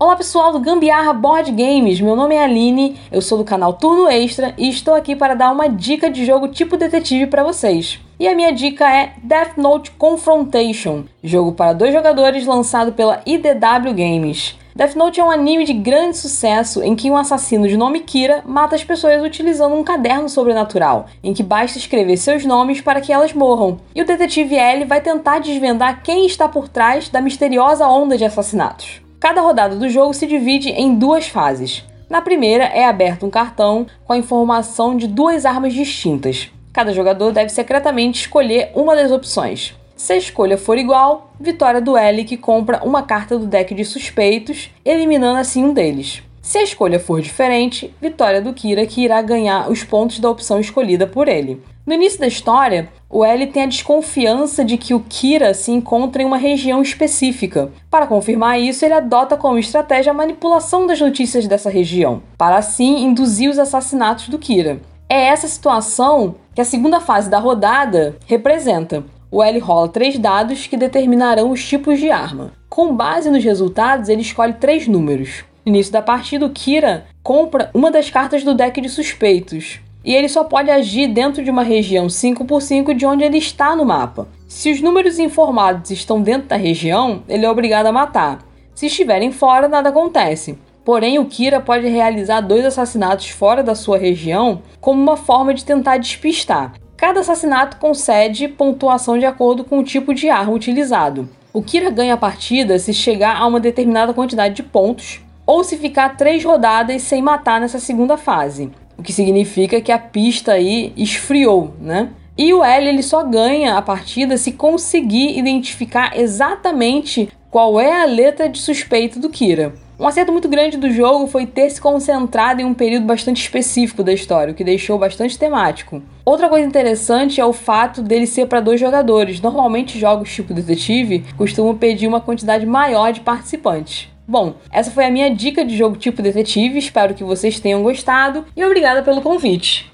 Olá pessoal do Gambiarra Board Games, meu nome é Aline, eu sou do canal Turno Extra e estou aqui para dar uma dica de jogo tipo detetive para vocês. E a minha dica é Death Note Confrontation, jogo para dois jogadores lançado pela IDW Games. Death Note é um anime de grande sucesso em que um assassino de nome Kira mata as pessoas utilizando um caderno sobrenatural, em que basta escrever seus nomes para que elas morram. E o detetive L vai tentar desvendar quem está por trás da misteriosa onda de assassinatos. Cada rodada do jogo se divide em duas fases. Na primeira é aberto um cartão com a informação de duas armas distintas. Cada jogador deve secretamente escolher uma das opções. Se a escolha for igual, vitória do L que compra uma carta do deck de suspeitos, eliminando assim um deles. Se a escolha for diferente, vitória do Kira que irá ganhar os pontos da opção escolhida por ele. No início da história, o L tem a desconfiança de que o Kira se encontra em uma região específica. Para confirmar isso, ele adota como estratégia a manipulação das notícias dessa região, para assim induzir os assassinatos do Kira. É essa situação que a segunda fase da rodada representa. O L rola três dados que determinarão os tipos de arma. Com base nos resultados, ele escolhe três números. No início da partida, o Kira compra uma das cartas do deck de suspeitos, e ele só pode agir dentro de uma região 5x5 de onde ele está no mapa. Se os números informados estão dentro da região, ele é obrigado a matar. Se estiverem fora, nada acontece. Porém, o Kira pode realizar dois assassinatos fora da sua região como uma forma de tentar despistar. Cada assassinato concede pontuação de acordo com o tipo de arma utilizado. O Kira ganha a partida se chegar a uma determinada quantidade de pontos ou se ficar três rodadas sem matar nessa segunda fase, o que significa que a pista aí esfriou, né? E o L ele só ganha a partida se conseguir identificar exatamente qual é a letra de suspeito do Kira. Um acerto muito grande do jogo foi ter se concentrado em um período bastante específico da história, o que deixou bastante temático. Outra coisa interessante é o fato dele ser para dois jogadores. Normalmente, jogos tipo detetive costumam pedir uma quantidade maior de participantes. Bom, essa foi a minha dica de jogo tipo detetive, espero que vocês tenham gostado e obrigada pelo convite.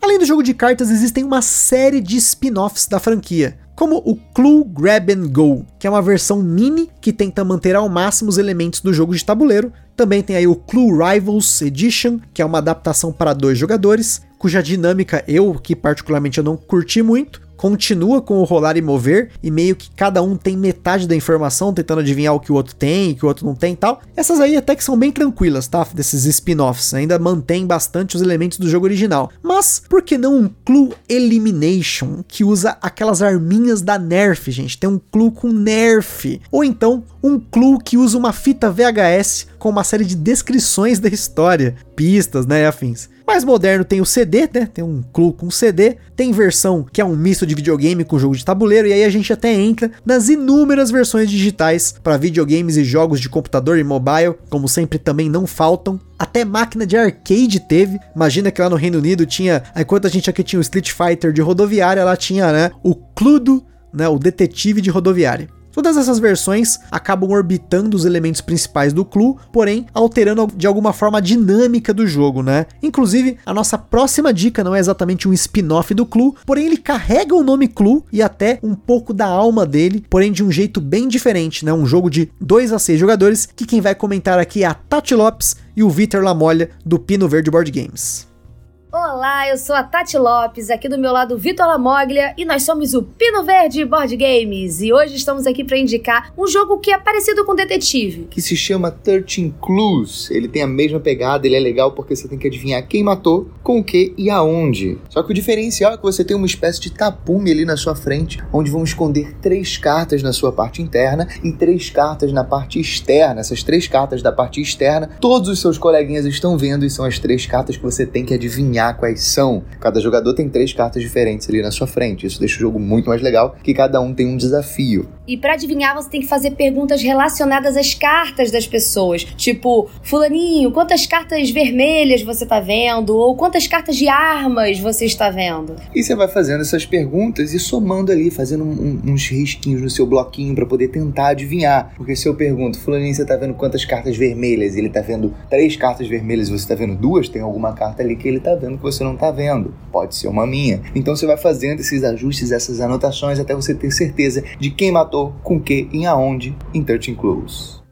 Além do jogo de cartas, existem uma série de spin-offs da franquia como o Clue Grab and Go, que é uma versão mini que tenta manter ao máximo os elementos do jogo de tabuleiro. Também tem aí o Clue Rivals Edition, que é uma adaptação para dois jogadores, cuja dinâmica eu, que particularmente eu não curti muito, continua com o rolar e mover, e meio que cada um tem metade da informação, tentando adivinhar o que o outro tem e que o outro não tem e tal. Essas aí até que são bem tranquilas, tá? Desses spin-offs, ainda mantém bastante os elementos do jogo original. Mas por que não um Clue Elimination, que usa aquelas arminhas da Nerf, gente? Tem um Clue com Nerf. Ou então um Clue que usa uma fita VHS com uma série de descrições da história, pistas, né, afins. Mais moderno tem o CD, né? Tem um Clue com CD. Tem versão que é um misto de videogame com jogo de tabuleiro. E aí a gente até entra nas inúmeras versões digitais para videogames e jogos de computador e mobile, como sempre também não faltam. Até máquina de arcade teve. Imagina que lá no Reino Unido tinha. Enquanto a gente aqui tinha o Street Fighter de rodoviária, lá tinha né, o Cludo, né, o detetive de rodoviária. Todas essas versões acabam orbitando os elementos principais do Clue, porém alterando de alguma forma a dinâmica do jogo, né? Inclusive, a nossa próxima dica não é exatamente um spin-off do Clue, porém ele carrega o nome Clue e até um pouco da alma dele, porém de um jeito bem diferente, né? Um jogo de 2 a 6 jogadores, que quem vai comentar aqui é a Tati Lopes e o Vitor Lamolha do Pino Verde Board Games. Olá, eu sou a Tati Lopes, aqui do meu lado Vitor Lamoglia e nós somos o Pino Verde Board Games e hoje estamos aqui para indicar um jogo que é parecido com Detetive. Que se chama 13 Clues. Ele tem a mesma pegada, ele é legal porque você tem que adivinhar quem matou, com o que e aonde. Só que o diferencial é que você tem uma espécie de tapume ali na sua frente, onde vão esconder três cartas na sua parte interna e três cartas na parte externa. Essas três cartas da parte externa, todos os seus coleguinhas estão vendo e são as três cartas que você tem que adivinhar quais são. Cada jogador tem três cartas diferentes ali na sua frente. Isso deixa o jogo muito mais legal, que cada um tem um desafio. E para adivinhar, você tem que fazer perguntas relacionadas às cartas das pessoas. Tipo, fulaninho, quantas cartas vermelhas você tá vendo? Ou quantas cartas de armas você está vendo? E você vai fazendo essas perguntas e somando ali, fazendo um, uns risquinhos no seu bloquinho para poder tentar adivinhar. Porque se eu pergunto, fulaninho, você tá vendo quantas cartas vermelhas? Ele tá vendo três cartas vermelhas e você tá vendo duas, tem alguma carta ali que ele tá vendo que você não tá vendo. Pode ser uma minha. Então você vai fazendo esses ajustes, essas anotações até você ter certeza de quem matou, com que e aonde em 13 Clues.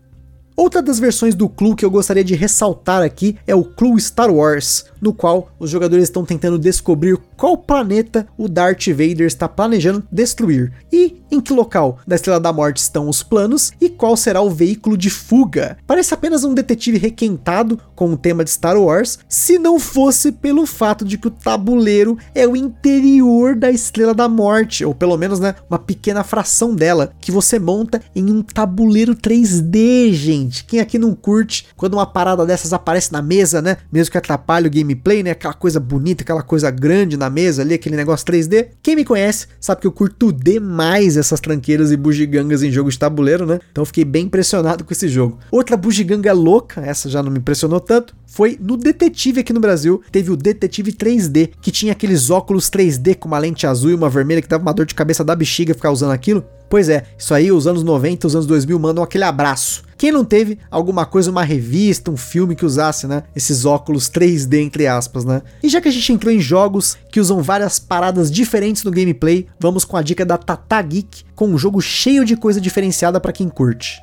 Outra das versões do Clue que eu gostaria de ressaltar aqui é o Clue Star Wars, no qual os jogadores estão tentando descobrir qual planeta o Darth Vader está planejando destruir e em que local da Estrela da Morte estão os planos e qual será o veículo de fuga. Parece apenas um detetive requentado com o tema de Star Wars, se não fosse pelo fato de que o tabuleiro é o interior da Estrela da Morte, ou pelo menos né, uma pequena fração dela, que você monta em um tabuleiro 3D, gente. Quem aqui não curte quando uma parada dessas aparece na mesa, né? Mesmo que atrapalhe o gameplay, né? Aquela coisa bonita, aquela coisa grande na mesa ali, aquele negócio 3D. Quem me conhece sabe que eu curto demais essas tranqueiras e bugigangas em jogo de tabuleiro, né? Então fiquei bem impressionado com esse jogo. Outra bugiganga louca, essa já não me impressionou tanto, foi no Detetive aqui no Brasil. Teve o Detetive 3D, que tinha aqueles óculos 3D com uma lente azul e uma vermelha que dava uma dor de cabeça da bexiga ficar usando aquilo. Pois é, isso aí os anos 90, os anos 2000 mandam aquele abraço. Quem não teve alguma coisa, uma revista, um filme que usasse, né? Esses óculos 3D, entre aspas, né? E já que a gente entrou em jogos que usam várias paradas diferentes no gameplay, vamos com a dica da Tata Geek, com um jogo cheio de coisa diferenciada para quem curte.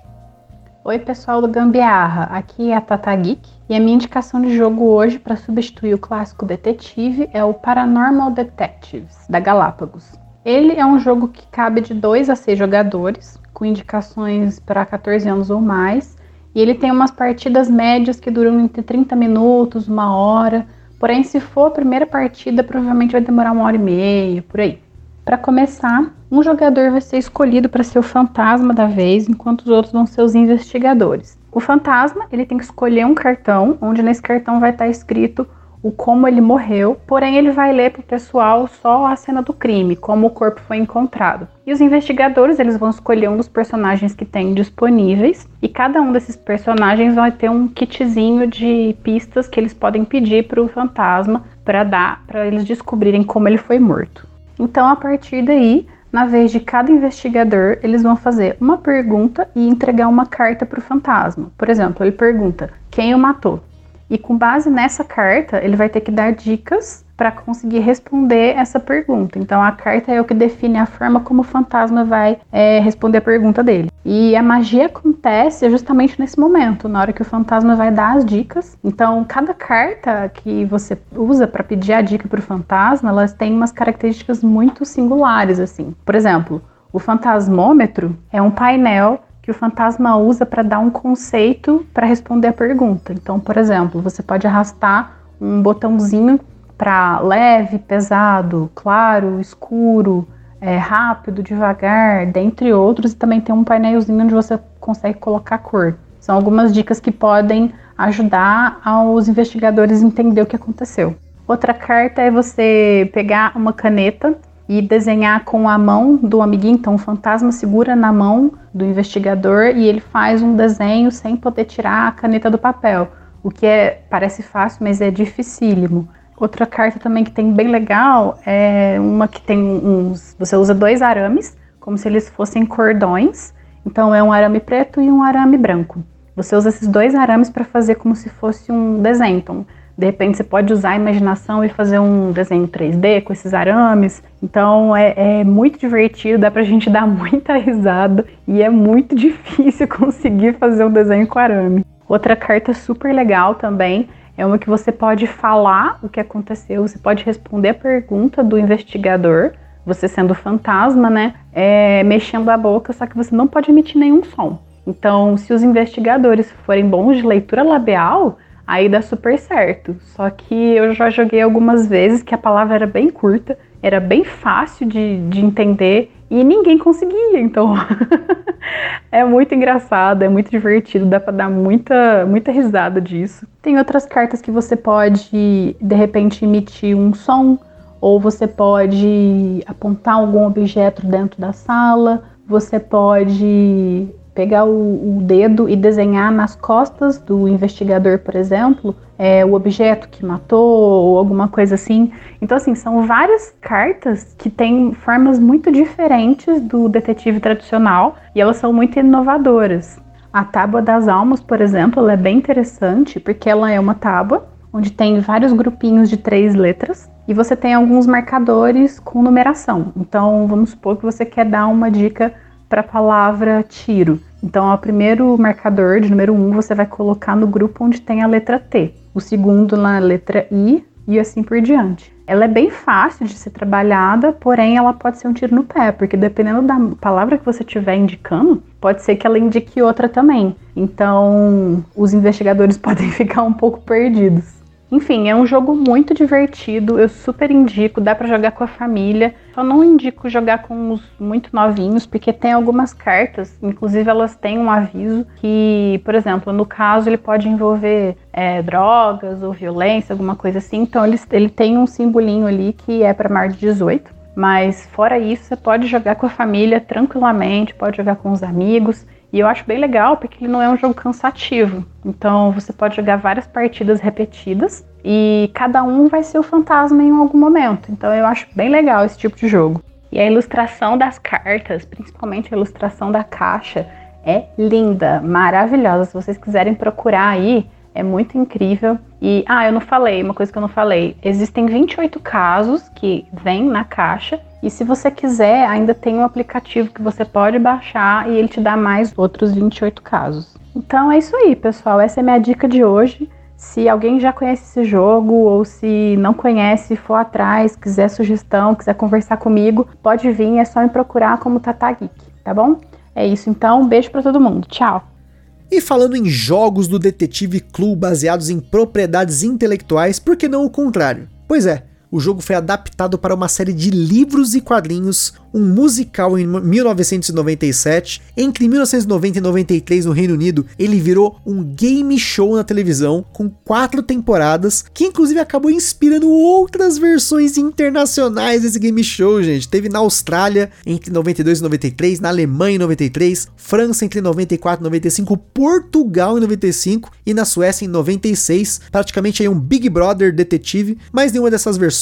Oi, pessoal do Gambiarra, aqui é a Tata Geek e a minha indicação de jogo hoje para substituir o clássico detetive é o Paranormal Detectives da Galápagos. Ele é um jogo que cabe de 2 a 6 jogadores, com indicações para 14 anos ou mais, e ele tem umas partidas médias que duram entre 30 minutos, uma hora. Porém, se for a primeira partida, provavelmente vai demorar uma hora e meia, por aí. Para começar, um jogador vai ser escolhido para ser o fantasma da vez, enquanto os outros vão ser os investigadores. O fantasma, ele tem que escolher um cartão, onde nesse cartão vai estar escrito o como ele morreu, porém ele vai ler para o pessoal só a cena do crime, como o corpo foi encontrado. E os investigadores eles vão escolher um dos personagens que tem disponíveis e cada um desses personagens vai ter um kitzinho de pistas que eles podem pedir para o fantasma para dar para eles descobrirem como ele foi morto. Então a partir daí na vez de cada investigador, eles vão fazer uma pergunta e entregar uma carta para o fantasma. Por exemplo, ele pergunta: quem o matou? E com base nessa carta, ele vai ter que dar dicas para conseguir responder essa pergunta. Então, a carta é o que define a forma como o fantasma vai é, responder a pergunta dele. E a magia acontece justamente nesse momento, na hora que o fantasma vai dar as dicas. Então, cada carta que você usa para pedir a dica para o fantasma, elas têm umas características muito singulares, assim. Por exemplo, o fantasmômetro é um painel que o fantasma usa para dar um conceito para responder a pergunta. Então, por exemplo, você pode arrastar um botãozinho para leve, pesado, claro, escuro, é, rápido, devagar, dentre outros, e também tem um painelzinho onde você consegue colocar cor. São algumas dicas que podem ajudar aos investigadores entender o que aconteceu. Outra carta é você pegar uma caneta e desenhar com a mão do amiguinho. Então, o fantasma segura na mão do investigador e ele faz um desenho sem poder tirar a caneta do papel, o que é, parece fácil, mas é dificílimo. Outra carta também que tem bem legal é uma que tem uns. Você usa dois arames, como se eles fossem cordões. Então, é um arame preto e um arame branco. Você usa esses dois arames para fazer como se fosse um desenho. Então, de repente você pode usar a imaginação e fazer um desenho 3D com esses arames. Então é, é muito divertido, dá pra gente (laughs) dar muita risada e é muito (laughs) difícil conseguir fazer um desenho com arame. Outra carta super legal também É uma que você pode falar o que aconteceu, você pode responder a pergunta do investigador, você sendo fantasma, né? É, mexendo a boca, só que você não pode emitir nenhum som. Então, se os investigadores forem bons de leitura labial, aí dá super certo. Só que eu já joguei algumas vezes que a palavra era bem curta, era bem fácil de, de entender e ninguém conseguia. Então, (laughs) é muito engraçado, é muito divertido, dá para dar muita, muita risada disso. Tem outras cartas que você pode, de repente, emitir um som, ou você pode apontar algum objeto dentro da sala, você pode pegar o, o, dedo e desenhar nas costas do investigador, por exemplo, é, o objeto que matou ou alguma coisa assim. Então, assim, são várias cartas que têm formas muito diferentes do detetive tradicional e elas são muito inovadoras. A Tábua das Almas, por exemplo, ela é bem interessante porque ela é uma tábua onde tem vários grupinhos de três letras e você tem alguns marcadores com numeração. Então, vamos supor que você quer dar uma dica para a palavra tiro. Então, o primeiro marcador de número 1 um, você vai colocar no grupo onde tem a letra T, o segundo na letra I e assim por diante. Ela é bem fácil de ser trabalhada, porém ela pode ser um tiro no pé, porque dependendo da palavra que você estiver indicando, pode ser que ela indique outra também. Então, os investigadores (laughs) podem ficar um pouco perdidos. Enfim, é um jogo muito divertido, eu super indico, dá para jogar com a família. Só não indico jogar com os muito novinhos, porque tem algumas cartas, inclusive elas têm um aviso que, por exemplo, no caso ele pode envolver é, drogas ou violência, alguma coisa assim. Então ele, ele tem um simbolinho ali que é para maior de 18. Mas fora isso, você pode jogar com a família tranquilamente, pode jogar com os amigos. E eu acho bem legal porque ele não é um jogo cansativo. Então você pode jogar várias partidas repetidas e cada um vai ser o fantasma em algum momento. Então eu acho bem legal esse tipo de jogo. E a ilustração das cartas, principalmente a ilustração da caixa, é linda, maravilhosa. Se vocês quiserem procurar aí, é muito incrível. E, ah, eu não falei, uma coisa que eu não falei: existem 28 casos que vêm na caixa e se você quiser, ainda tem um aplicativo que você pode baixar e ele te dá mais outros 28 casos. Então é isso aí, pessoal. Essa é minha dica de hoje. Se alguém já conhece esse jogo ou se não conhece, for atrás, quiser sugestão, quiser conversar comigo, pode vir, é só me procurar como Tata Geek, tá bom? É isso então, um beijo para todo mundo. Tchau. E falando em jogos do Detetive Clue baseados em propriedades intelectuais, por que não o contrário? Pois é, o jogo foi adaptado para uma série de livros e quadrinhos, um musical em 1997. Entre 1990 e 93 no Reino Unido, ele virou um game show na televisão com quatro temporadas, que inclusive acabou inspirando outras versões internacionais desse game show, gente. Teve na Austrália entre 92 e 93, na Alemanha em 93, França entre 94 e 95, Portugal em 95 e na Suécia em 96. Praticamente aí um Big Brother detetive, mas nenhuma dessas versões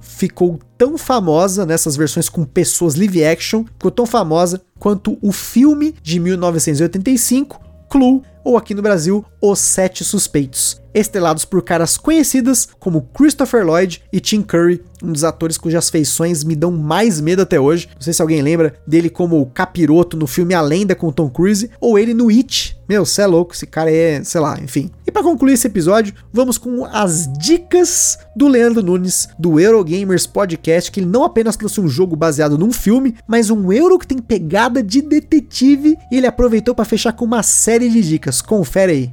ficou tão famosa nessas versões com pessoas live action, ficou tão famosa quanto o filme de 1985, Clue, ou aqui no Brasil, Os Sete Suspeitos, estelados por caras conhecidas como Christopher Lloyd e Tim Curry, um dos atores cujas feições me dão mais medo até hoje. Não sei se alguém lembra dele como o capiroto no filme A Lenda com Tom Cruise, ou ele no It. Meu, cê é louco, esse cara é, sei lá, enfim. E para concluir esse episódio, vamos com as dicas do Leandro Nunes, do Eurogamers Podcast, que ele não apenas trouxe um jogo baseado num filme, mas um euro que tem pegada de detetive, e ele aproveitou para fechar com uma série de dicas. Confere aí.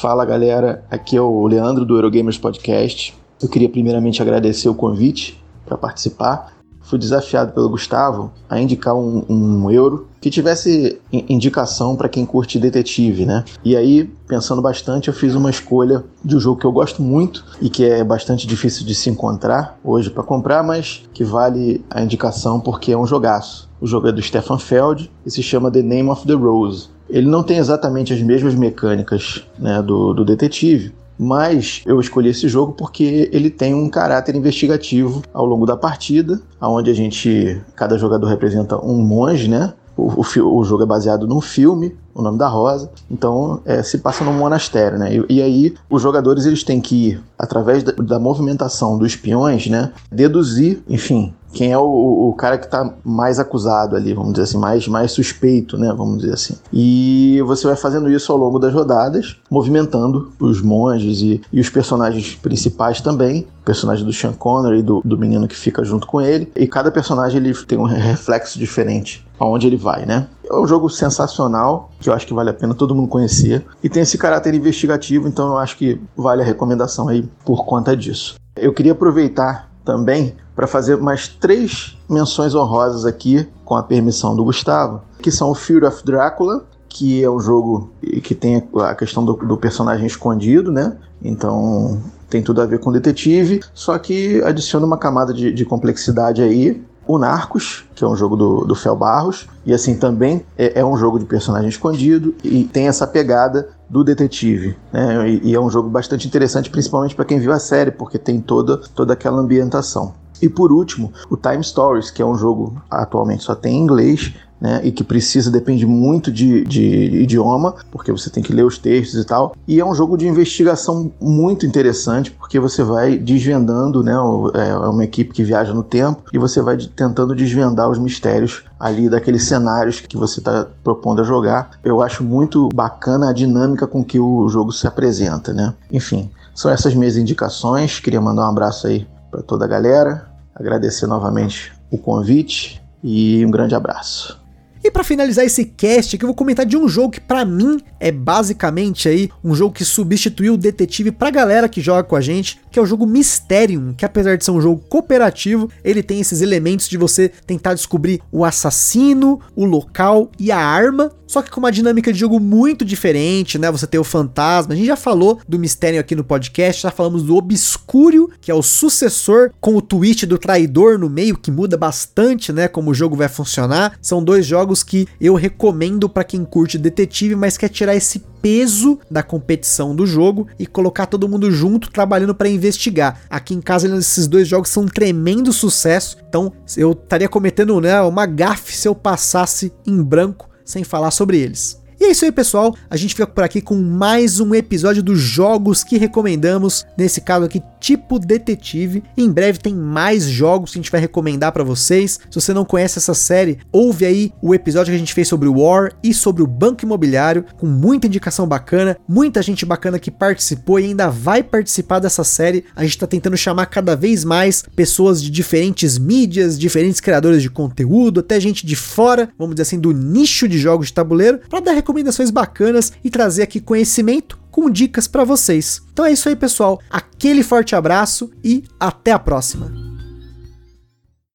Fala galera, aqui é o Leandro do Eurogamers Podcast. Eu queria primeiramente agradecer o convite para participar. Fui desafiado pelo Gustavo a indicar um, um euro que tivesse indicação para quem curte detetive, né? E aí, pensando bastante, eu fiz uma escolha de um jogo que eu gosto muito e que é bastante difícil de se encontrar hoje para comprar, mas que vale a indicação porque é um jogaço. O jogo é do Stefan Feld e se chama The Name of the Rose. Ele não tem exatamente as mesmas mecânicas né, do, do detetive, mas eu escolhi esse jogo porque ele tem um caráter investigativo ao longo da partida, onde a gente, cada jogador representa um monge, né? O, o, o, jogo é baseado num filme, o nome da Rosa, então é, se passa num monastério, né? E, e, aí os jogadores eles têm que ir, através da, da movimentação dos espiões, né? Deduzir, enfim, quem é o, o cara que está mais acusado ali, vamos dizer assim, mais, mais suspeito, né? Vamos dizer assim. E você vai fazendo isso ao longo das rodadas, movimentando os monges e, e os personagens principais também. O personagem do Sean Connery e do, do menino que fica junto com ele. E cada personagem ele tem um reflexo diferente aonde ele vai, né? É um jogo sensacional, que eu acho que vale a pena todo mundo conhecer. E tem esse caráter investigativo, então eu acho que vale a recomendação aí por conta disso. Eu queria aproveitar também para fazer mais três menções honrosas aqui, com a permissão do Gustavo, que são o Fear of Drácula, que é um jogo que tem a questão do, do, personagem escondido, né? Então tem tudo a ver com detetive, só que adiciona uma camada de, de complexidade aí. O Narcos, que é um jogo do, do Fel Barros, e assim também é, é um jogo de personagem escondido e tem essa pegada do detetive. Né? E, e é um jogo bastante interessante, principalmente para quem viu a série, porque tem toda, toda aquela ambientação. E por último, o Time Stories, que é um jogo atualmente só tem em inglês, né, e que precisa, depende muito de, de, idioma, porque você tem que ler os textos e tal. E é um jogo de investigação muito interessante, porque você vai desvendando, né, é, é uma equipe que viaja no tempo, e você vai tentando desvendar os mistérios ali daqueles cenários que você está propondo a jogar. Eu acho muito bacana a dinâmica com que o jogo se apresenta, né? Enfim, são essas minhas indicações. Queria mandar um abraço aí para toda a galera, agradecer novamente o convite e um grande abraço. E para finalizar esse cast aqui, eu vou comentar de um jogo que para mim é basicamente aí um jogo que substituiu o detetive pra galera que joga com a gente, que é o jogo Mysterium, que apesar de ser um jogo cooperativo, ele tem esses elementos de você tentar descobrir o assassino, o local e a arma, só que com uma dinâmica de jogo muito diferente, né? Você tem o fantasma, a gente já falou do Mysterium aqui no podcast, já falamos do Obscúrio, que é o sucessor com o twist do traidor no meio, que muda bastante, né, como o jogo vai funcionar. São dois jogos que eu recomendo para quem curte detetive, mas quer tirar esse peso da competição do jogo e colocar todo mundo junto trabalhando para investigar. Aqui em casa esses dois jogos são um tremendo sucesso, então eu estaria cometendo né, uma gafe se eu passasse em branco sem falar sobre eles. E é isso aí, pessoal. A gente fica por aqui com mais um episódio dos jogos que recomendamos. Nesse caso aqui, tipo detetive. Em breve tem mais jogos que a gente vai recomendar para vocês. Se você não conhece essa série, ouve aí o episódio que a gente fez sobre o War e sobre o Banco Imobiliário, com muita indicação bacana, muita gente bacana que participou e ainda vai participar dessa série. A gente tá tentando chamar cada vez mais pessoas de diferentes mídias, diferentes criadores de conteúdo, até gente de fora, vamos dizer assim, do nicho de jogos de tabuleiro, para dar recomendações bacanas e trazer aqui conhecimento com dicas para vocês. Então é isso aí, pessoal. Aquele forte abraço e até a próxima.